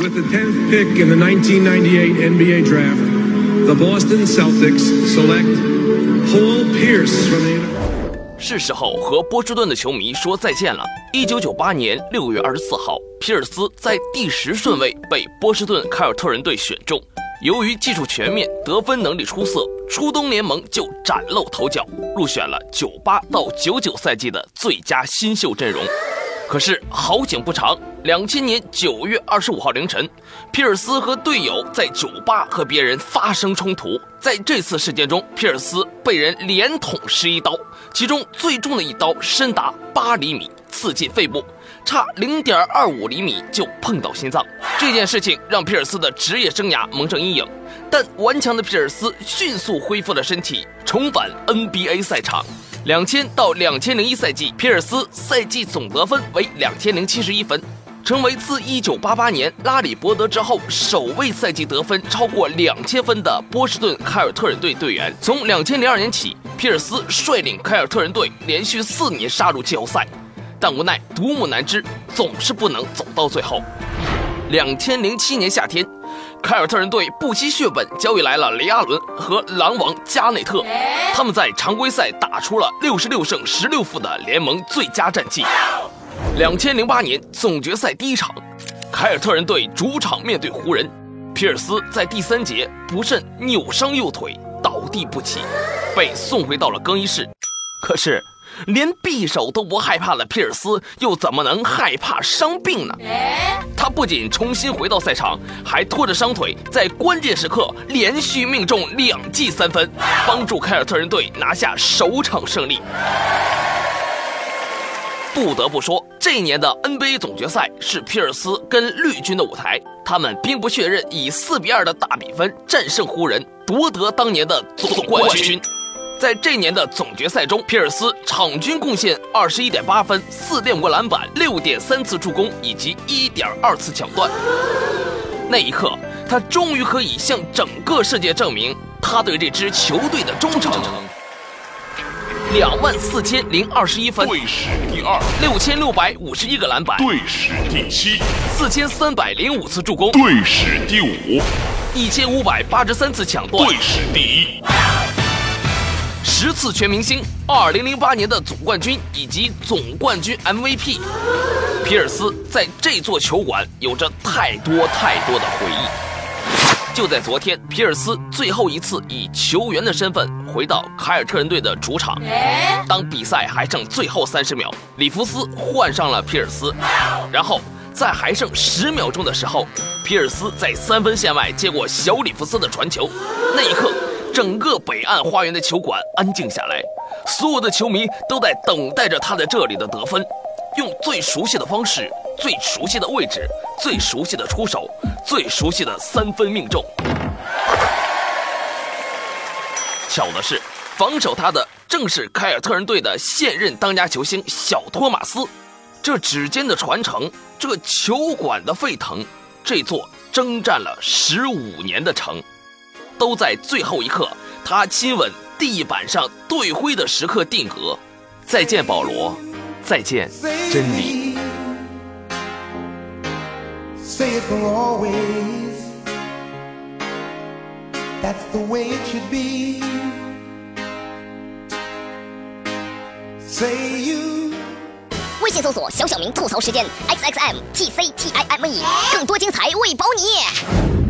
withthetenthpick in the nineteen ninety eight nba draft the boston celtics select Paul pierce from the 是时候和波士顿的球迷说再见了一九九八年六月二十四号皮尔斯在第十顺位被波士顿凯尔特人队选中由于技术全面得分能力出色初冬联盟就崭露头角入选了九八到九九赛季的最佳新秀阵容可是好景不长，两千年九月二十五号凌晨，皮尔斯和队友在酒吧和别人发生冲突。在这次事件中，皮尔斯被人连捅十一刀，其中最重的一刀深达八厘米，刺进肺部，差零点二五厘米就碰到心脏。这件事情让皮尔斯的职业生涯蒙上阴影，但顽强的皮尔斯迅速恢复了身体，重返 NBA 赛场。两千到两千零一赛季，皮尔斯赛季总得分为两千零七十一分，成为自一九八八年拉里伯德之后首位赛季得分超过两千分的波士顿凯尔特人队队员。从两千零二年起，皮尔斯率领凯尔特人队连续四年杀入季后赛，但无奈独木难支，总是不能走到最后。两千零七年夏天。凯尔特人队不惜血本交易来了雷阿伦和狼王加内特，他们在常规赛打出了六十六胜十六负的联盟最佳战绩。两千零八年总决赛第一场，凯尔特人队主场面对湖人，皮尔斯在第三节不慎扭伤右腿，倒地不起，被送回到了更衣室。可是。连匕首都不害怕的皮尔斯，又怎么能害怕伤病呢？他不仅重新回到赛场，还拖着伤腿，在关键时刻连续命中两记三分，帮助凯尔特人队拿下首场胜利。不得不说，这一年的 NBA 总决赛是皮尔斯跟绿军的舞台，他们兵不血刃，以四比二的大比分战胜湖人，夺得当年的总冠军。在这年的总决赛中，皮尔斯场均贡献二十一点八分、四点五个篮板、六点三次助攻以及一点二次抢断。那一刻，他终于可以向整个世界证明他对这支球队的忠诚。两万四千零二十一分，队史第二；六千六百五十一个篮板，队史第七；四千三百零五次助攻，队史第五；一千五百八十三次抢断，队史第一。十次全明星，二零零八年的总冠军以及总冠军 MVP，皮尔斯在这座球馆有着太多太多的回忆。就在昨天，皮尔斯最后一次以球员的身份回到凯尔特人队的主场。当比赛还剩最后三十秒，里弗斯换上了皮尔斯，然后在还剩十秒钟的时候，皮尔斯在三分线外接过小里弗斯的传球，那一刻。整个北岸花园的球馆安静下来，所有的球迷都在等待着他在这里的得分，用最熟悉的方式、最熟悉的位置、最熟悉的出手、最熟悉的三分命中。巧的是，防守他的正是凯尔特人队的现任当家球星小托马斯。这指尖的传承，这球馆的沸腾，这座征战了十五年的城。都在最后一刻，他亲吻地板上队徽的时刻定格。再见，保罗，再见，真理。微信搜索“小小明吐槽时间 ”，X X M T C T I M E，更多精彩为保你。